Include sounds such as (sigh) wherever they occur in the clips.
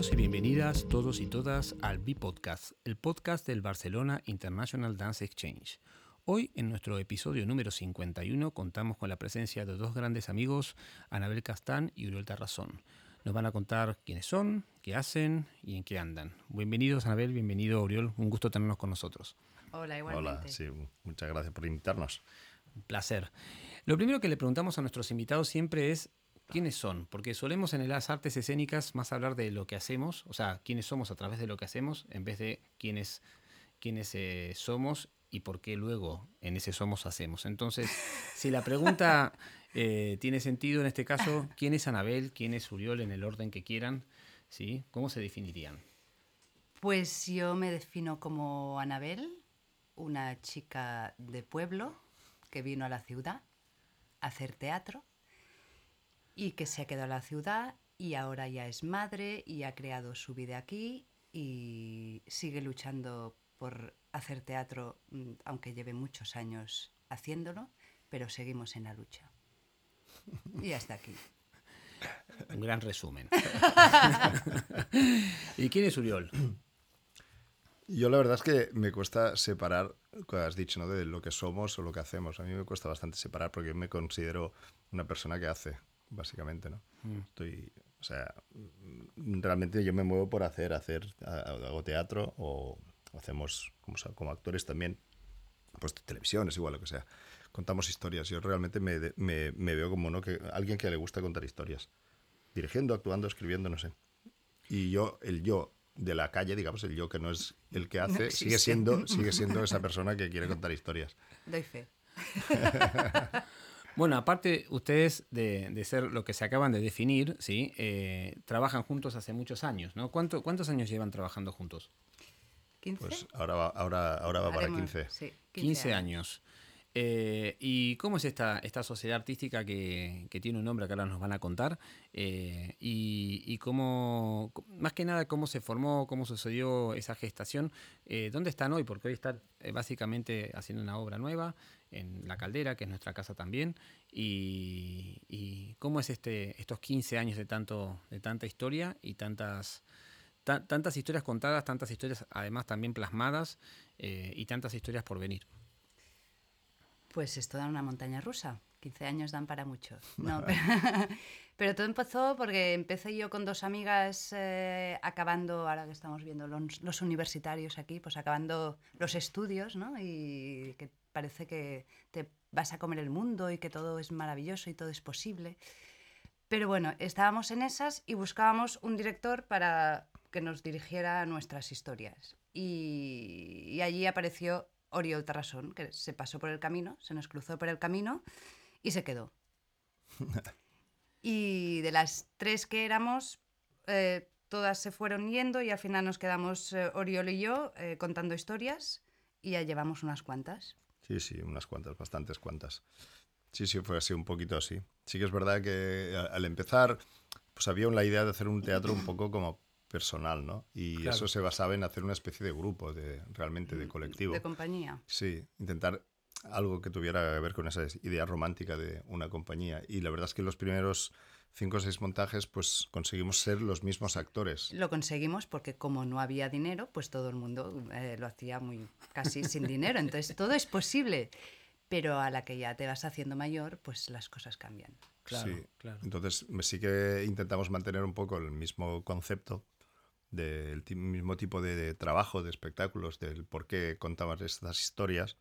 Bienvenidos y bienvenidas todos y todas al B-Podcast, el podcast del Barcelona International Dance Exchange. Hoy, en nuestro episodio número 51, contamos con la presencia de dos grandes amigos, Anabel Castán y Uriol Tarrazón. Nos van a contar quiénes son, qué hacen y en qué andan. Bienvenidos, Anabel, bienvenido, Uriol. Un gusto tenernos con nosotros. Hola, igualmente. Hola, sí, muchas gracias por invitarnos. Un placer. Lo primero que le preguntamos a nuestros invitados siempre es quiénes son, porque solemos en las artes escénicas más hablar de lo que hacemos, o sea, quiénes somos a través de lo que hacemos, en vez de quiénes, quiénes eh, somos y por qué luego en ese somos hacemos. Entonces, si la pregunta (laughs) eh, tiene sentido en este caso, ¿quién es Anabel? ¿Quién es Uriol en el orden que quieran? ¿Sí? ¿Cómo se definirían? Pues yo me defino como Anabel, una chica de pueblo que vino a la ciudad a hacer teatro y que se ha quedado en la ciudad y ahora ya es madre y ha creado su vida aquí y sigue luchando por hacer teatro, mm, aunque lleve muchos años haciéndolo, pero seguimos en la lucha. Y hasta aquí. Un gran resumen. (laughs) ¿Y quién es Uriol? Yo la verdad es que me cuesta separar, como has dicho, ¿no? de lo que somos o lo que hacemos. A mí me cuesta bastante separar porque me considero una persona que hace básicamente, ¿no? Mm. Estoy, o sea, realmente yo me muevo por hacer, hacer, hago teatro o hacemos como, como actores también, pues televisión, es igual lo que sea. Contamos historias. Yo realmente me, me, me veo como ¿no? que alguien que le gusta contar historias. Dirigiendo, actuando, escribiendo, no sé. Y yo, el yo de la calle, digamos, el yo que no es el que hace, sigue, siendo, (laughs) sigue siendo esa persona que quiere contar historias. Doy fe. (laughs) Bueno, aparte, ustedes de, ser lo que se acaban de definir, ¿sí? Eh, trabajan juntos hace muchos años, ¿no? ¿Cuántos años llevan trabajando juntos? 15. Pues ahora va, ahora, ahora va para 15. Sí, 15, años. Eh, ¿Y cómo es esta, esta sociedad artística que, tiene un nombre que ahora nos van a contar? Eh, y, cómo, más que nada, cómo se formó, cómo sucedió esa gestación. ¿Dónde están hoy? Porque hoy están básicamente haciendo una obra nueva en La Caldera, que es nuestra casa también, y, cómo es este, estos 15 años de, tanto, de tanta historia y tantas, tantas historias contadas, tantas historias además también plasmadas eh, y tantas historias por venir. Pues es toda una montaña rusa. 15 años dan para mucho. (laughs) No, (laughs) (laughs) pero, todo empezó porque empecé yo con dos amigas eh, acabando, ahora que estamos viendo los, los, universitarios aquí, pues acabando los estudios, ¿no? Y que parece que te vas a comer el mundo y que todo es maravilloso y todo es posible. Pero bueno, estábamos en esas y buscábamos un director para que nos dirigiera nuestras historias. Y, allí apareció Oriol Tarrasón, que se pasó por el camino, se nos cruzó por el camino y se quedó. (laughs) y de las tres que éramos, eh, todas se fueron yendo y al final nos quedamos eh, Oriol y yo eh, contando historias y ya llevamos unas cuantas. Sí, sí, unas cuantas, bastantes cuantas. Sí, sí, fue así, un poquito así. Sí que es verdad que al empezar, pues había la idea de hacer un teatro un poco como personal, ¿no? Y eso se basaba en hacer una especie de grupo, de realmente de mm, colectivo. De compañía. Sí, intentar algo que tuviera que ver con esa idea romántica de una compañía. Y la verdad es que los primeros cinco o seis montajes, pues conseguimos ser los mismos actores. Lo conseguimos porque como no había dinero, pues todo el mundo eh, lo hacía muy casi sin dinero. Entonces todo es posible, pero a la que ya te vas haciendo mayor, pues las cosas cambian. Claro, sí. claro. Entonces sí que intentamos mantener un poco el mismo concepto del mismo tipo de, trabajo, de espectáculos, del por qué contamos estas historias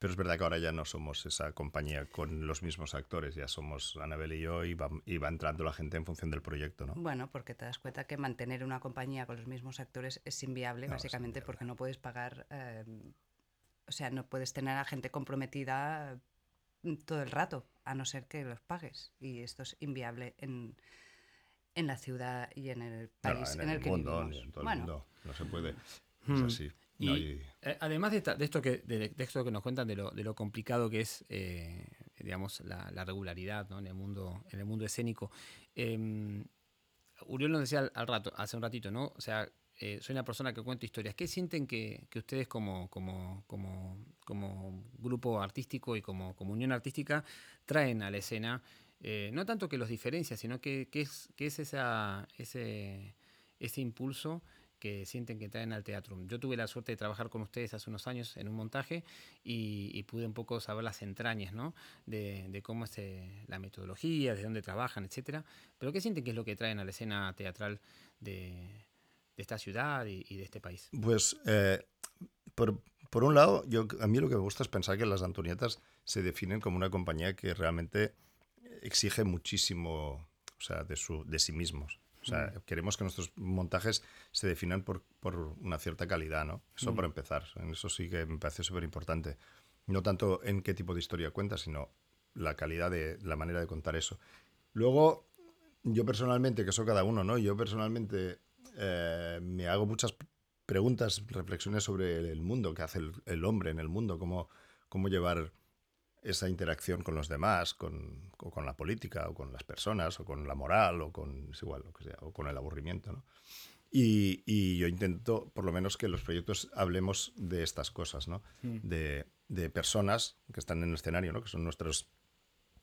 pero es verdad que ahora ya no somos esa compañía con los mismos actores, ya somos Anabel y yo y va, entrando la gente en función del proyecto, ¿no? Bueno, porque te das cuenta que mantener una compañía con los mismos actores es inviable, básicamente porque no puedes pagar, eh, o sea, no puedes tener a gente comprometida todo el rato, a no ser que los pagues. Y esto es inviable en, en la ciudad y en el país en, el, que mundo, vivimos. En todo el mundo, no se puede. Es hmm. así. Y, eh, además de, esto que, de, esto que nos cuentan de lo, de lo complicado que es, eh, digamos, la, regularidad en, el mundo, en el mundo escénico, eh, Uriol nos decía al, rato, hace un ratito, ¿no? O sea, eh, soy una persona que cuenta historias. ¿Qué sienten que, que ustedes como, como, como, como, grupo artístico y como, como unión artística traen a la escena? no tanto que los diferencia, sino que, que es, que es esa, ese ese impulso que sienten que traen al teatro. Yo tuve la suerte de trabajar con ustedes hace unos años en un montaje y, pude un poco saber las entrañas ¿no? de, cómo es eh, la metodología, de dónde trabajan, etcétera. Pero ¿qué sienten que es lo que traen a la escena teatral de, esta ciudad y, de este país? Pues, eh, por, un lado, yo, a mí lo que me gusta es pensar que las Antonietas se definen como una compañía que realmente exige muchísimo o sea, de sí mismos. O sea, mm. queremos que nuestros montajes se definan por, por una cierta calidad, ¿no? Eso mm. por empezar. Eso sí que me parece súper importante. No tanto en qué tipo de historia cuenta, sino la calidad de la manera de contar eso. Luego, yo personalmente, que soy cada uno, ¿no? Yo personalmente eh, me hago muchas preguntas, reflexiones sobre el mundo, qué hace el, el hombre en el mundo, cómo, cómo llevar esa interacción con los demás, con, o con la política, o con las personas, o con la moral, o con, igual, lo que sea, o con el aburrimiento. ¿no? Y, y, yo intento, por lo menos, que los proyectos hablemos de estas cosas, ¿no? Mm. De, de, personas que están en el escenario, ¿no? que son nuestros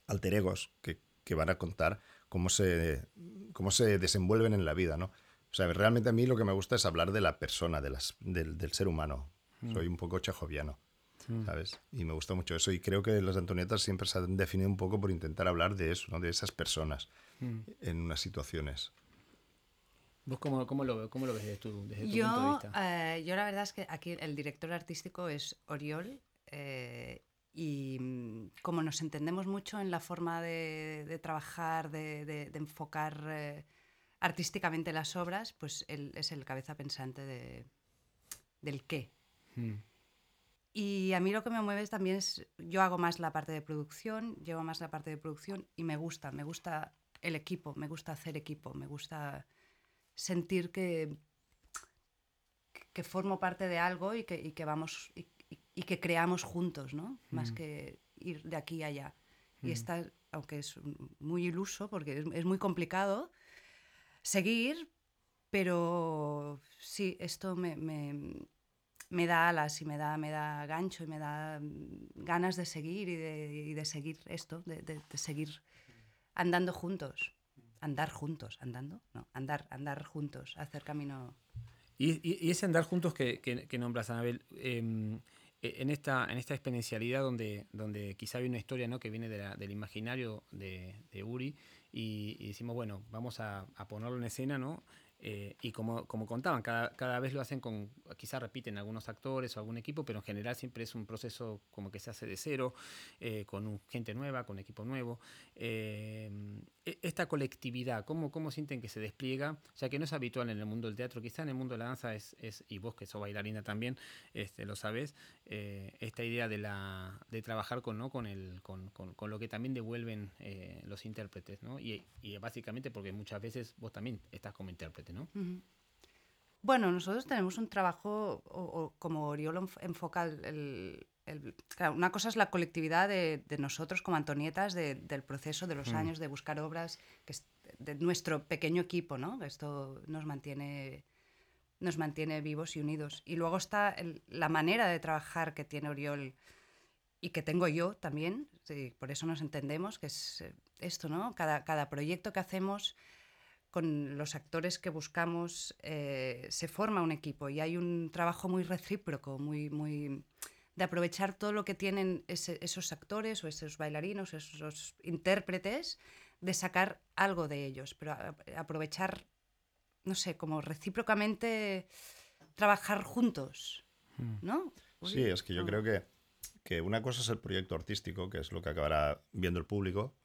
alter egos, que, que, van a contar cómo se, cómo se desenvuelven en la vida. ¿no? O sea, realmente a mí lo que me gusta es hablar de la persona, de las, del, del ser humano. Mm. Soy un poco chejoviano. Mm. ¿sabes? Y me gusta mucho eso. Y creo que las Antonietas siempre se han definido un poco por intentar hablar de eso, ¿no? De esas personas mm. en unas situaciones. ¿Vos cómo, cómo, lo, cómo lo, ves desde tu, desde yo, punto de vista? Eh, yo la verdad es que aquí el director artístico es Oriol eh, y mm, como nos entendemos mucho en la forma de, de trabajar, de, de, de enfocar eh, artísticamente las obras, pues él es el cabeza pensante de, del qué. Y a mí lo que me mueve también es, yo hago más la parte de producción, llevo más la parte de producción y me gusta, me gusta el equipo, me gusta hacer equipo, me gusta sentir que, que formo parte de algo y que, y que vamos y, y, que creamos juntos, ¿no? Más mm. que ir de aquí a allá. Y mm. está, aunque es muy iluso, porque es, es muy complicado seguir, pero sí, esto me, me me da alas y me da, me da gancho y me da mm, ganas de seguir y de, de seguir esto, de, de, seguir andando juntos. Andar juntos, andando, no, andar, andar juntos, hacer camino. Y, y, ese andar juntos que, que, nombras, Anabel, em, e, en, esta, en esta experiencialidad donde, donde quizá hay una historia ¿no? que viene del imaginario de, Uri y, y, decimos, bueno, vamos a, a ponerlo en escena, ¿no? Eh, y como, como contaban, cada, cada, vez lo hacen con, quizás repiten algunos actores o algún equipo, pero en general siempre es un proceso como que se hace de cero, eh, con gente nueva, con equipo nuevo. Eh, esta colectividad, ¿cómo, ¿cómo sienten que se despliega? Ya que no es habitual en el mundo del teatro, quizá en el mundo de la danza es, es y vos que sos bailarina también, este, lo sabes, esta idea de, la, de trabajar con, ¿no? con, el, con, con, con lo que también devuelven los intérpretes, ¿no? Y, básicamente porque muchas veces vos también estás como intérprete. Bueno, nosotros tenemos un trabajo, o, como Oriol enfoca el, una cosa es la colectividad de, nosotros como Antonietas, del proceso de los mm. años de buscar obras, que es de nuestro pequeño equipo, ¿no? Esto nos mantiene, nos mantiene vivos y unidos. Y luego está la manera de trabajar que tiene Oriol y que tengo yo también, por eso nos entendemos, que es eh, esto, ¿no? Cada, cada proyecto que hacemos con los actores que buscamos eh, se forma un equipo y hay un trabajo muy recíproco, muy, muy de aprovechar todo lo que tienen esos actores o esos bailarinos, esos intérpretes, de sacar algo de ellos, pero aprovechar, no sé, como recíprocamente trabajar juntos, hmm. ¿no? Sí, es que yo creo que, que una cosa es el proyecto artístico, que es lo que acabará viendo el público,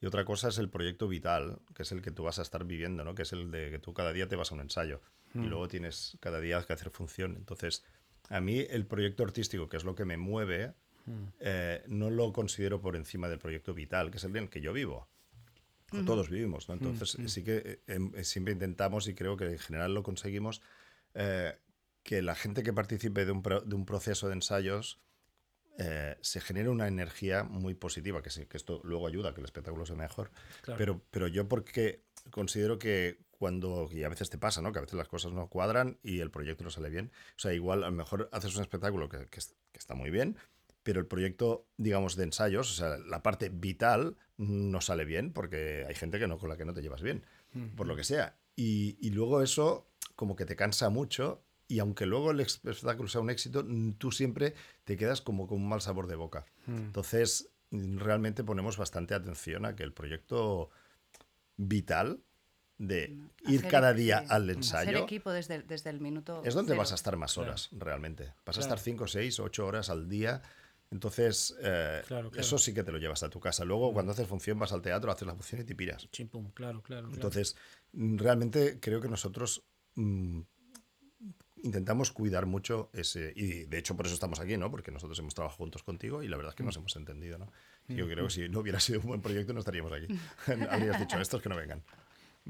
y otra cosa es el proyecto vital, que es el que tú vas a estar viviendo, ¿no? Que es el de que tú cada día te vas a un ensayo y mm. luego tienes cada día que hacer función. Entonces, a mí el proyecto artístico, que es lo que me mueve, mm. eh, no lo considero por encima del proyecto vital, que es el en el que yo vivo. Todos vivimos, ¿no? Entonces, mm, sí que eh, em, eh, siempre intentamos y creo que en general lo conseguimos que la gente que participe de un, de un proceso de ensayos eh, se genera una energía muy positiva, que, que esto luego ayuda a que el espectáculo sea mejor. Pero, pero yo porque considero que cuando, y a veces te pasa, ¿no? Que a veces las cosas no cuadran y el proyecto no sale bien. O sea, igual a lo mejor haces un espectáculo que, que, está muy bien, pero el proyecto, digamos, de ensayos, o sea, la parte vital no sale bien porque hay gente que no, con la que no te llevas bien, por lo que sea. Y, y luego eso como que te cansa mucho y aunque luego el espectáculo sea un éxito, tú siempre te quedas como con un mal sabor de boca. Hmm. Entonces, realmente ponemos bastante atención a que el proyecto vital de ir cada día al ensayo. Hacer equipo desde, desde el minuto. Es donde vas a estar más horas, realmente. Vas a estar 5, 6, 8 horas al día. Entonces, eh, eso sí que te lo llevas a tu casa. Luego, mm. cuando haces función, vas al teatro, haces la función y te piras. Chimpum, claro, claro. Entonces, realmente creo que nosotros mm, intentamos cuidar mucho ese. Y de hecho, por eso estamos aquí, ¿no? Porque nosotros hemos trabajado juntos contigo y la verdad es que nos mm. hemos entendido, ¿no? Yo creo que si no hubiera sido un buen proyecto, no estaríamos aquí. (laughs) (laughs) Habrías dicho, estos que no vengan.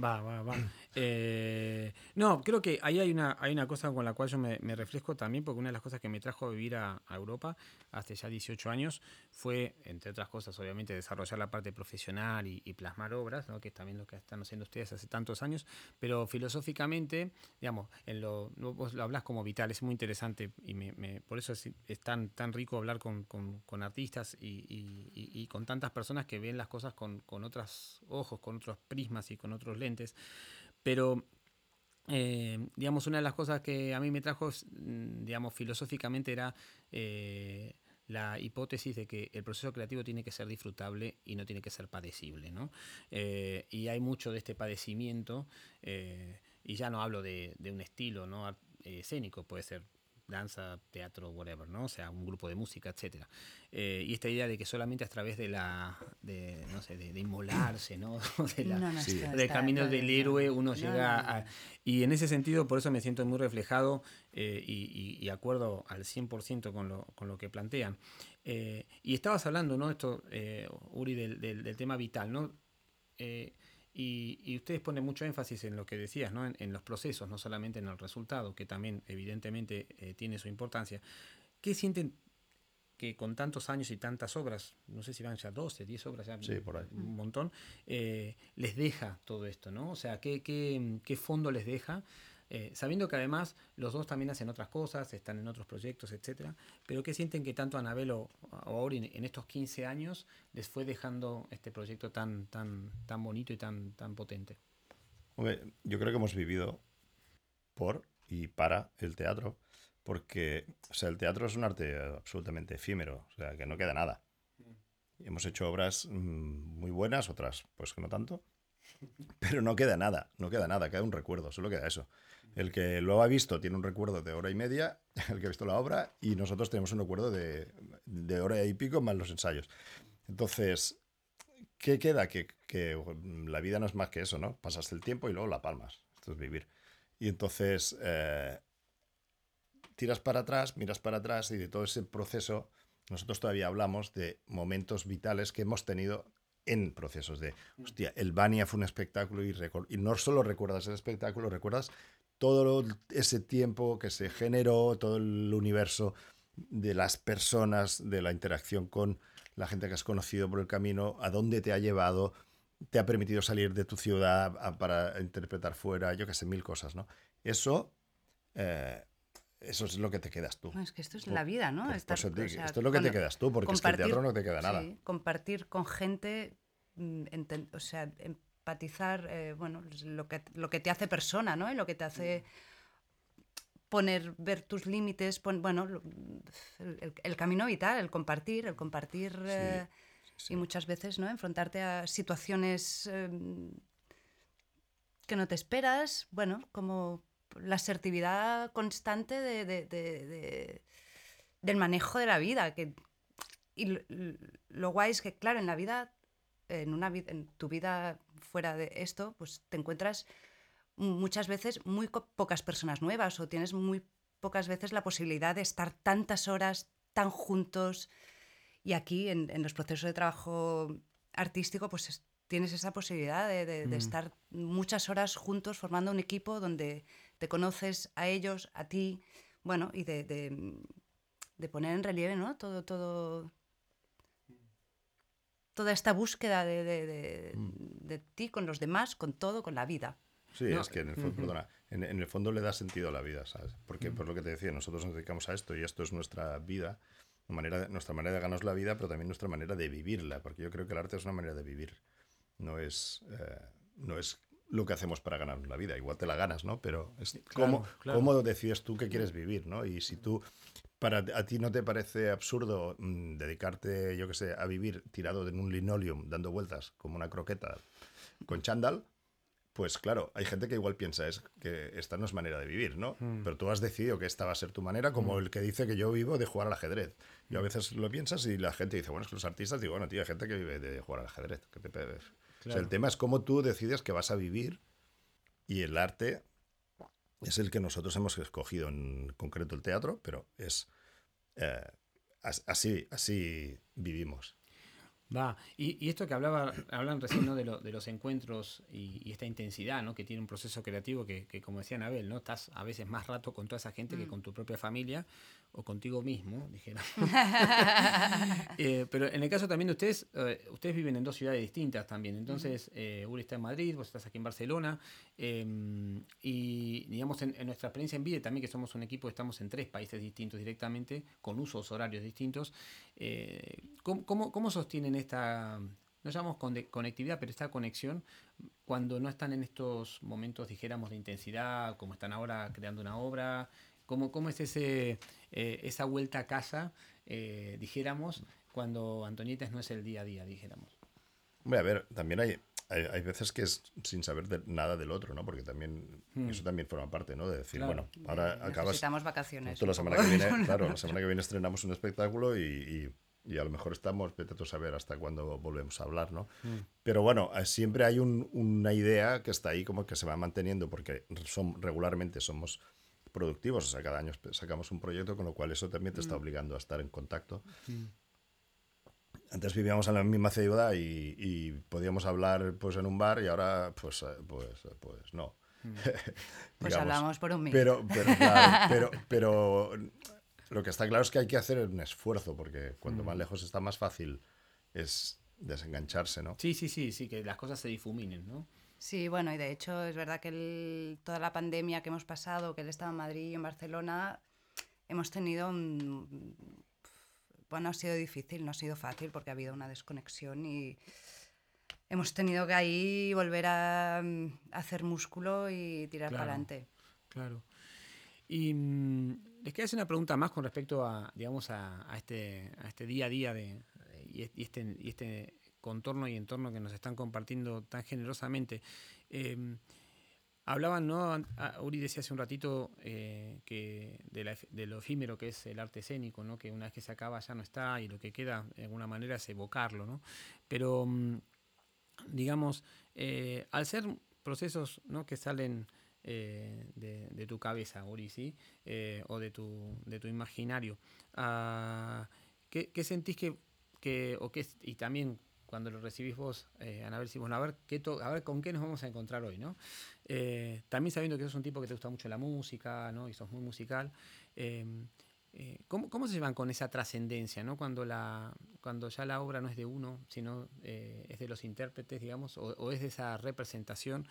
Va, va, va. Eh, no, creo que ahí hay una, hay una cosa con la cual yo me, refresco también, porque una de las cosas que me trajo a vivir a, Europa hace ya 18 años fue, entre otras cosas, obviamente, desarrollar la parte profesional y, plasmar obras, ¿no? que es también lo que están haciendo ustedes hace tantos años, pero filosóficamente, digamos, en lo, vos lo hablas como vital, es muy interesante y me, por eso es, tan, tan rico hablar con, con, artistas y, y, con tantas personas que ven las cosas con, con otros ojos, con otros prismas y con otros lentes pero, eh, digamos, una de las cosas que a mí me trajo, mm, digamos, filosóficamente era eh, la hipótesis de que el proceso creativo tiene que ser disfrutable y no tiene que ser padecible, ¿no? Eh, y hay mucho de este padecimiento, y ya no hablo de, de un estilo ¿no? escénico, puede ser danza, teatro, whatever, ¿no? O sea, un grupo de música, etcétera. Eh, y esta idea de que solamente a través de la, de, no sé, de, inmolarse, ¿no? (laughs) De la, del camino del héroe uno llega a... Y en ese sentido, por eso me siento muy reflejado eh, y, y, acuerdo al 100% con lo, con lo que plantean. Eh, y estabas hablando, ¿no? Esto, Uri, del, del, del, tema vital, ¿no? Y, ustedes ponen mucho énfasis en lo que decías, ¿no? en, los procesos, no solamente en el resultado, que también evidentemente eh, tiene su importancia. ¿Qué sienten que con tantos años y tantas obras, no sé si van ya 12, 10 obras, ya un montón, eh, les deja todo esto? ¿no? O sea, ¿qué, qué, qué fondo les deja? Eh, sabiendo que además los dos también hacen otras cosas, están en otros proyectos, etcétera, pero que sienten que tanto Anabel o a Ori en estos 15 años les fue dejando este proyecto tan, tan, tan bonito y tan, tan potente. yo creo que hemos vivido por y para el teatro, porque o sea, el teatro es un arte absolutamente efímero, o sea, que no queda nada. Hemos hecho obras mm, muy buenas, otras pues que no tanto, pero no queda nada, no queda nada, queda un recuerdo, solo queda eso. El que lo ha visto tiene un recuerdo de hora y media, (laughs) el que ha visto la obra, y nosotros tenemos un recuerdo de, hora y pico más los ensayos. Entonces, ¿qué queda? Que, que, la vida no es más que eso, ¿no? Pasas el tiempo y luego la palmas. Esto es vivir. Y entonces, eh, tiras para atrás, miras para atrás y de todo ese proceso, nosotros todavía hablamos de momentos vitales que hemos tenido en procesos de, hostia, el Bania fue un espectáculo y, y no solo recuerdas el espectáculo, recuerdas todo ese tiempo que se generó, todo el universo de las personas, de la interacción con la gente que has conocido por el camino, a dónde te ha llevado, te ha permitido salir de tu ciudad para interpretar fuera, yo que sé, mil cosas, ¿no? Eso, eh, eso es lo que te quedas tú. es que esto es la vida, ¿no? esto es lo que te quedas tú, porque es que el teatro no te queda nada. compartir con gente, mm, o sea, empatizar, eh, bueno, lo que, lo que te hace persona, ¿no? Y lo que te hace poner, ver tus límites, bueno, el, camino vital, el compartir, el compartir eh, y muchas veces, ¿no? Enfrentarte a situaciones em, que no te esperas, bueno, como la asertividad constante de, del manejo de la vida. Que, y lo, guay es que, claro, en la vida, en, una, en tu vida fuera de esto, pues te encuentras muchas veces muy pocas personas nuevas o tienes muy pocas veces la posibilidad de estar tantas horas tan juntos. Y aquí, en, los procesos de trabajo artístico, pues tienes esa posibilidad de, mm. estar muchas horas juntos formando un equipo donde te conoces a ellos, a ti, bueno, y de, de, poner en relieve, ¿no? Todo, todo, toda esta búsqueda de, de, mm. de, ti con los demás, con todo, con la vida. Sí, es que en el, fondo, perdona, en, el fondo le da sentido a la vida, ¿sabes? Porque, mm. por lo que te decía, nosotros nos dedicamos a esto y esto es nuestra vida, manera, nuestra manera de ganarnos la vida, pero también nuestra manera de vivirla, porque yo creo que el arte es una manera de vivir. No es, eh, no es lo que hacemos para ganarnos la vida. Igual te la ganas, ¿no? Pero es cómo, cómo decides tú que quieres vivir, ¿no? Y si tú, para a ti no te parece absurdo mm, dedicarte, yo qué sé, a vivir tirado en un linoleum, dando vueltas como una croqueta con chándal, pues claro, hay gente que igual piensa es que esta no es manera de vivir, ¿no? Hmm. Pero tú has decidido que esta va a ser tu manera, como hmm. el que dice que yo vivo de jugar al ajedrez. Yo a veces lo piensas y la gente dice, bueno, es que los artistas, digo, bueno, tío, hay gente que vive de jugar al ajedrez. Que te o sea, el tema es cómo tú decides que vas a vivir y el arte es el que nosotros hemos escogido, en concreto el teatro, pero es eh, así, así vivimos. Va, y, esto que hablaba, hablan recién ¿no? de, de, los encuentros y, esta intensidad ¿no? que tiene un proceso creativo que, que, como decía Anabel, ¿no? estás a veces más rato con toda esa gente que mm. con tu propia familia o contigo mismo, (laughs) dijera. (laughs) Eh, pero en el caso también de ustedes, eh, ustedes viven en dos ciudades distintas también. Entonces, eh, Uri está en Madrid, vos estás aquí en Barcelona. Em, y digamos, en, nuestra experiencia en vida también que somos un equipo, estamos en tres países distintos directamente, con usos horarios distintos. ¿cómo, cómo, sostienen esta, no llamamos conectividad, pero esta conexión cuando no están en estos momentos, dijéramos, de intensidad, como están ahora creando una obra? ¿Cómo, cómo es ese, eh, esa vuelta a casa, eh, dijéramos, cuando Antonietes no es el día a día, dijéramos? Bueno, a ver, también hay, hay, veces que es sin saber nada del otro, ¿no? Porque también hmm. eso también forma parte, ¿no? De decir, bueno, ahora acabas... Necesitamos vacaciones. La semana, que viene, claro, la semana que viene estrenamos un espectáculo y, y, a lo mejor estamos, vete a saber hasta cuándo volvemos a hablar, ¿no? Hmm. Pero bueno, eh, siempre hay un, una idea que está ahí como que se va manteniendo porque son, regularmente somos productivos. O sea, cada año sacamos un proyecto, con lo cual eso también te está mm. obligando a estar en contacto. Mm. Antes vivíamos en la misma ciudad y, podíamos hablar pues en un bar y ahora pues, eh, pues, pues no. Mm. (laughs) pues hablamos por un minuto. Pero, pero, (laughs) pero, pero, lo que está claro es que hay que hacer un esfuerzo porque cuanto más lejos está más fácil es desengancharse, ¿no? Sí, sí, sí, sí, que las cosas se difuminen, ¿no? Sí, bueno, y de hecho es verdad que toda la pandemia que hemos pasado, que él estaba en Madrid y en Barcelona, hemos tenido un... Bueno, ha sido difícil, no ha sido fácil porque ha habido una desconexión y hemos tenido que ahí volver a, mm, hacer músculo y tirar para adelante. Claro. Y mm, les quería hacer una pregunta más con respecto a, digamos, a, este, a este día a día de, y, este, y este contorno y entorno que nos están compartiendo tan generosamente. Em, hablaban, ¿no? Uri decía hace un ratito eh, que de, lo efímero que es el arte escénico, ¿no? Que una vez que se acaba ya no está y lo que queda de alguna manera es evocarlo, ¿no? Pero, mm, digamos, eh, al ser procesos ¿no? que salen eh, de, tu cabeza, Uri, ¿sí? o de tu, de tu imaginario, ah, ¿qué, sentís que, que, o qué, y también cuando lo recibís vos, eh, Anabel, si bueno, a ver, qué a ver con qué nos vamos a encontrar hoy, ¿no? Eh, también sabiendo que sos un tipo que te gusta mucho la música, ¿no? Y sos muy musical. Em, eh, ¿cómo, ¿cómo, se llevan con esa trascendencia, ¿no? Cuando, la, cuando ya la obra no es de uno, sino eh, es de los intérpretes, digamos, o, o, es de esa representación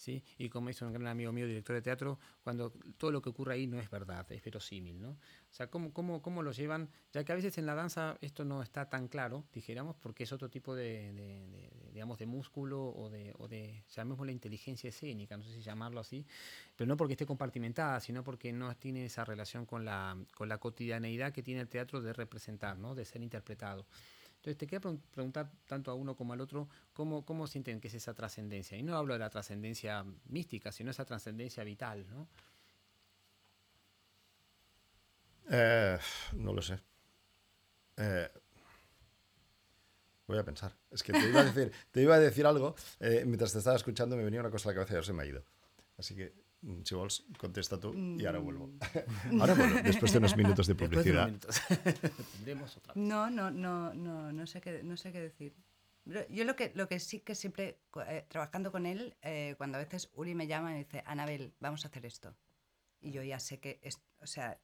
¿sí? Y como dice un gran amigo mío, director de teatro, cuando todo lo que ocurre ahí no es verdad, es verosímil, ¿no? O sea, ¿cómo, cómo, cómo lo llevan? Ya que a veces en la danza esto no está tan claro, dijéramos, porque es otro tipo de, digamos, de músculo o de, o de, llamémoslo inteligencia escénica, no sé si llamarlo así, pero no porque esté compartimentada, sino porque no tiene esa relación con la, con la cotidianeidad que tiene el teatro de representar, ¿no? De ser interpretado. Entonces te quería preguntar tanto a uno como al otro cómo, cómo sienten que es esa trascendencia. Y no hablo de la trascendencia mística, sino esa trascendencia vital, ¿no? Eh, no lo sé. Eh, voy a pensar. Es que te iba a decir, te iba a decir algo. Eh, mientras te estaba escuchando me venía una cosa a la cabeza y ahora se me ha ido. Así que si vols, contesta tú y ahora vuelvo. (laughs) Mm. Ahora vuelvo, después de unos minutos de publicidad. (laughs) no, no, no, no, no sé qué, no sé qué decir. Yo lo que, lo que sí que siempre, eh, trabajando con él, eh, cuando a veces Uri me llama y me dice, Anabel, vamos a hacer esto. Y yo ya sé que, es, o sea,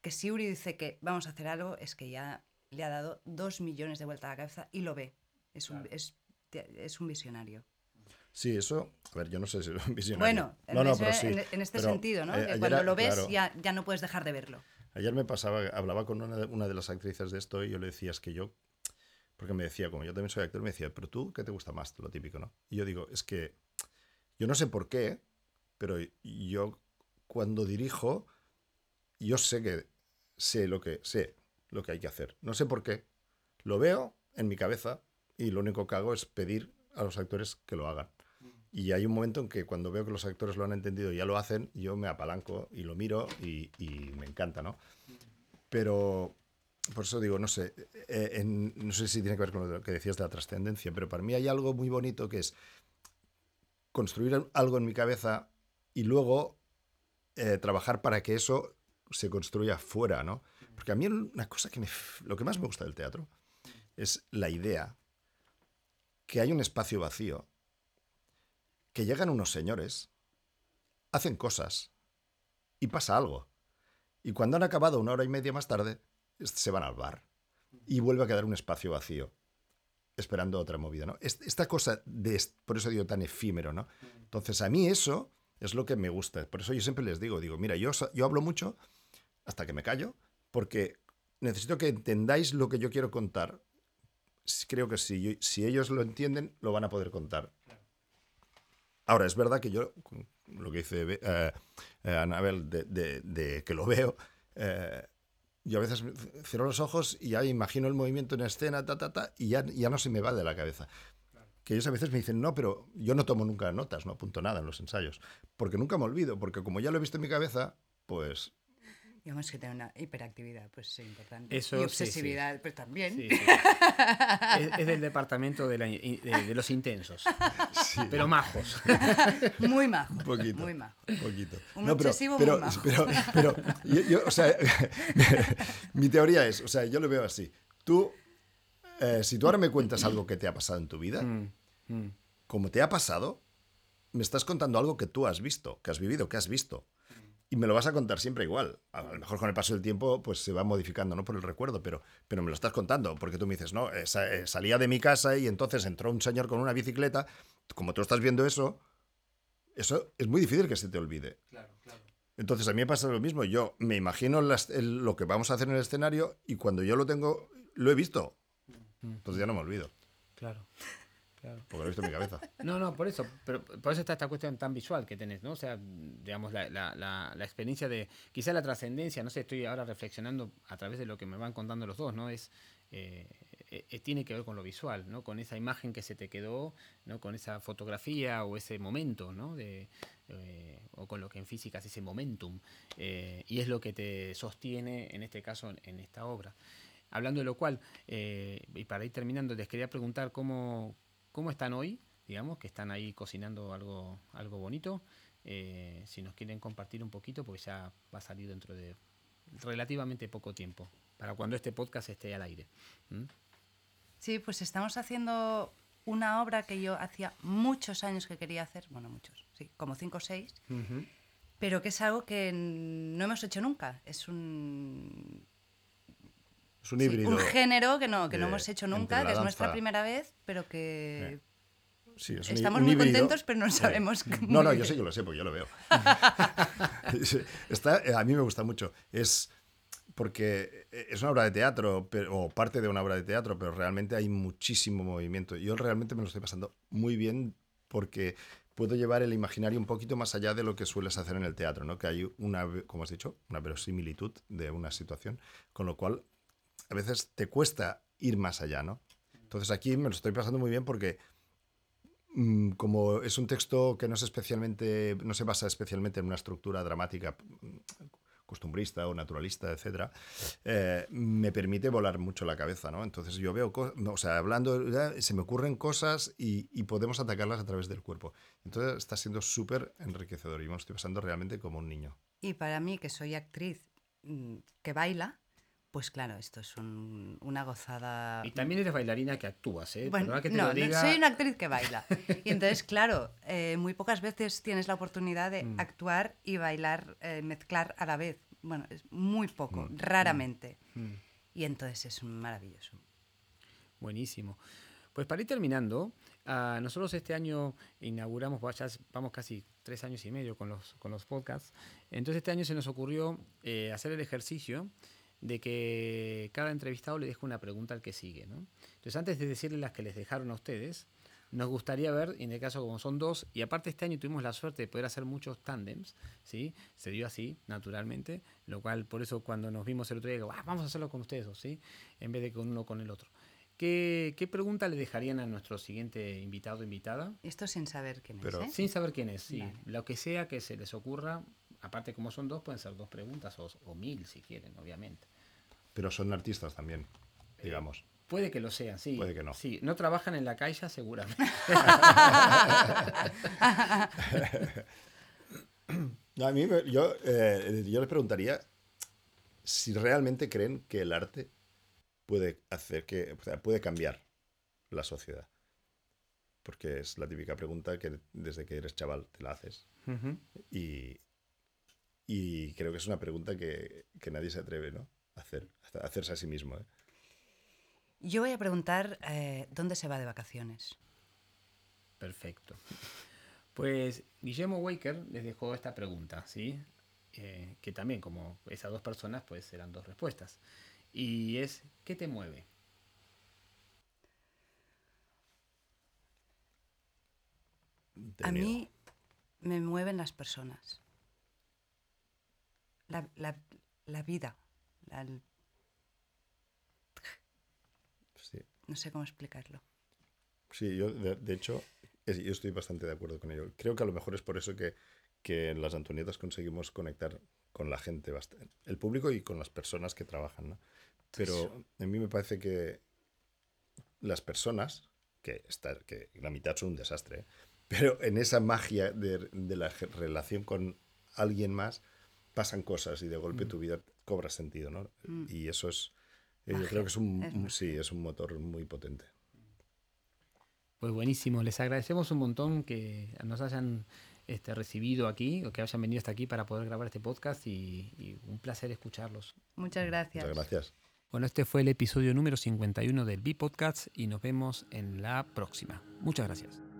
que si Uri dice que vamos a hacer algo, es que ya le ha dado dos millones de vueltas a la cabeza y lo ve. Es un, es, es un visionario. Sí, eso, a ver, yo no sé si es (laughs) visionario. Bueno, no, en, este sentido, ¿no? que cuando lo ves ya, ya, no puedes dejar de verlo. Ayer me pasaba, hablaba con una de, una de las actrices de esto y yo le decía, es que yo, porque me decía, como yo también soy actor, me decía, pero tú, ¿qué te gusta más? Lo típico, ¿no? Y yo digo, es que Yo no sé por qué, pero yo cuando dirijo, yo sé que sé lo que sé lo que hay que hacer. No sé por qué. Lo veo en mi cabeza y lo único que hago es pedir a los actores que lo hagan. Y hay un momento en que cuando veo que los actores lo han entendido y ya lo hacen, yo me apalanco y lo miro y, y me encanta, ¿no? Pero por eso digo, no sé, eh, no sé si tiene que ver con lo que decías de la trascendencia, pero para mí hay algo muy bonito que es construir algo en mi cabeza y luego eh, trabajar para que eso se construya fuera, ¿no? Porque a mí una cosa que me, lo que más me gusta del teatro es la idea que hay un espacio vacío, que llegan unos señores, hacen cosas y pasa algo. Y cuando han acabado una hora y media más tarde, se van al bar y vuelve a quedar un espacio vacío esperando otra movida, ¿no? Esta cosa de, por eso digo tan efímero, ¿no? Entonces a mí eso es lo que me gusta. Por eso yo siempre les digo, digo, mira, yo, yo hablo mucho hasta que me callo, porque necesito que entendáis lo que yo quiero contar. Creo que si, si ellos lo entienden, lo van a poder contar. Ahora, es verdad que yo, lo que dice eh, eh, Anabel, de, que lo veo, eh, yo a veces cierro los ojos y ya imagino el movimiento en escena, ta, ta, ta, y ya, ya no se me va de la cabeza. Que ellos a veces me dicen, no, pero yo no tomo nunca notas, no apunto nada en los ensayos, porque nunca me olvido, porque como ya lo he visto en mi cabeza, pues Digamos que tener una hiperactividad, pues es importante. y obsesividad, pues también. (laughs) es, del departamento de, de, los intensos. (laughs) Pero majos. (laughs) Muy majos. Un poquito. Muy majos. Un poquito. Un obsesivo pero, muy majo. Pero, pero, yo, o sea, mi teoría es, o sea, yo lo veo así. Tú, eh, si tú ahora me cuentas algo que te ha pasado en tu vida, mm, mm. como te ha pasado, me estás contando algo que tú has visto, que has vivido, que has visto y me lo vas a contar siempre igual. A lo mejor con el paso del tiempo pues se va modificando, ¿no? Por el recuerdo, pero, pero me lo estás contando, porque tú me dices, no, eh, eh, salía de mi casa y entonces entró un señor con una bicicleta. Como tú estás viendo eso, eso es muy difícil que se te olvide. Claro, claro. Entonces a mí me pasa lo mismo. Yo me imagino lo que vamos a hacer en el escenario y cuando yo lo tengo, lo he visto. Mm. Entonces ya no me olvido. Claro. Porque lo he visto en mi cabeza. (laughs) No, no, por eso. Pero por eso está esta cuestión tan visual que tenés, ¿no? O sea, digamos, la, la, la, experiencia de. Quizá la trascendencia, no sé, estoy ahora reflexionando a través de lo que me van contando los dos, ¿no? Es. Eh, eh, tiene que ver con lo visual, ¿no? Con esa imagen que se te quedó, ¿no? Con esa fotografía o ese momento, ¿no? De, eh, o con lo que en física es ese momentum. y es lo que te sostiene, en este caso, en, en esta obra. Hablando de lo cual, y para ir terminando, les quería preguntar cómo, cómo están hoy, digamos, que están ahí cocinando algo, algo bonito. Eh, si nos quieren compartir un poquito, pues ya va a salir dentro de relativamente poco tiempo, para cuando este podcast esté al aire. ¿Mm? Sí, pues estamos haciendo una obra que yo hacía muchos años que quería hacer, bueno, muchos, sí, como cinco o seis, pero que es algo que no hemos hecho nunca. Es un es un híbrido. un género que no, que no hemos hecho nunca, que es nuestra primera vez, pero que... Sí, es Estamos muy contentos, pero no sabemos. (laughs) No, no, yo sé que lo sé, porque yo lo veo. (laughs) Está, eh, a mí me gusta mucho. Es porque es una obra de teatro, o parte de una obra de teatro, pero realmente hay muchísimo movimiento. Yo realmente me lo estoy pasando muy bien porque puedo llevar el imaginario un poquito más allá de lo que sueles hacer en el teatro, ¿no? Que hay una, como has dicho, una verosimilitud de una situación, con lo cual a veces te cuesta ir más allá, ¿no? Entonces aquí me lo estoy pasando muy bien porque mm, como es un texto que no es especialmente, no se basa especialmente en una estructura dramática mm, costumbrista o naturalista, etcétera, eh, me permite volar mucho la cabeza, ¿no? Entonces yo veo, o sea, hablando, se me ocurren cosas y, y, podemos atacarlas a través del cuerpo. Entonces está siendo súper enriquecedor y me lo estoy pasando realmente como un niño. Y para mí, que soy actriz mm, que baila, pues claro, esto es una gozada. Y también eres bailarina que actúas, ¿eh? Bueno, no, soy una actriz que baila. (laughs) Y entonces, claro, eh, muy pocas veces tienes la oportunidad de mm. actuar y bailar, eh, mezclar a la vez. Bueno, es muy poco, mm. raramente. Mm. Y entonces es maravilloso. Buenísimo. Pues para ir terminando, ah, nosotros este año inauguramos, vamos casi tres años y medio con los, con los podcasts. Entonces este año se nos ocurrió eh, hacer el ejercicio de que cada entrevistado le deja una pregunta al que sigue. ¿no? Entonces, antes de decirle las que les dejaron a ustedes, nos gustaría ver, en el caso como son dos, y aparte este año tuvimos la suerte de poder hacer muchos tándems, ¿sí? Se dio así, naturalmente, lo cual por eso cuando nos vimos el otro día, digo, ah, vamos a hacerlo con ustedes dos, ¿sí? En vez de con uno con el otro. ¿Qué, ¿Qué, pregunta le dejarían a nuestro siguiente invitado o invitada? Esto sin saber quién Pero, es. ¿eh? Sin saber quién es, sí. Vale. Lo que sea que se les ocurra, aparte como son dos, pueden ser dos preguntas o, o mil si quieren, obviamente. Pero son artistas también, digamos. Puede que lo sean, sí. Puede que no. Sí, no trabajan en la calle seguramente. (laughs) No, a mí, me- yo, eh, yo les preguntaría si realmente creen que el arte puede hacer que, o sea, puede cambiar la sociedad. Porque es la típica pregunta que desde que eres chaval te la haces. Y, y creo que es una pregunta que, que nadie se atreve ¿no? a hacer, a hacerse a sí mismo. ¿eh? Yo voy a preguntar eh, dónde se va de vacaciones. Perfecto. Pues Guillermo Waker les dejó esta pregunta, ¿sí? Eh, que también, como esas dos personas, pues serán dos respuestas. Y es, ¿qué te mueve? A mí me mueven las personas. La, la- la vida. la- Sí. no sé cómo explicarlo. Sí, yo de, de hecho, es- yo estoy bastante de acuerdo con ello. Creo que a lo mejor es por eso que, que en las Antonietas conseguimos conectar con la gente, bastante, el público y con las personas que trabajan. ¿no? Pero a mí me parece que las personas, que, está, que la mitad son un desastre, ¿eh? pero en esa magia de, de la relación con alguien más pasan cosas y de golpe tu vida cobra sentido. ¿no? Y eso es, eh, yo creo que es un, es un- magia. sí, es un motor muy potente. Pues buenísimo, les agradecemos un montón que nos hayan este, recibido aquí o que hayan venido hasta aquí para poder grabar este podcast y, y un placer escucharlos. Muchas gracias. Muchas gracias. Bueno, este fue el episodio número 51 del B-Podcast y nos vemos en la próxima. Muchas gracias.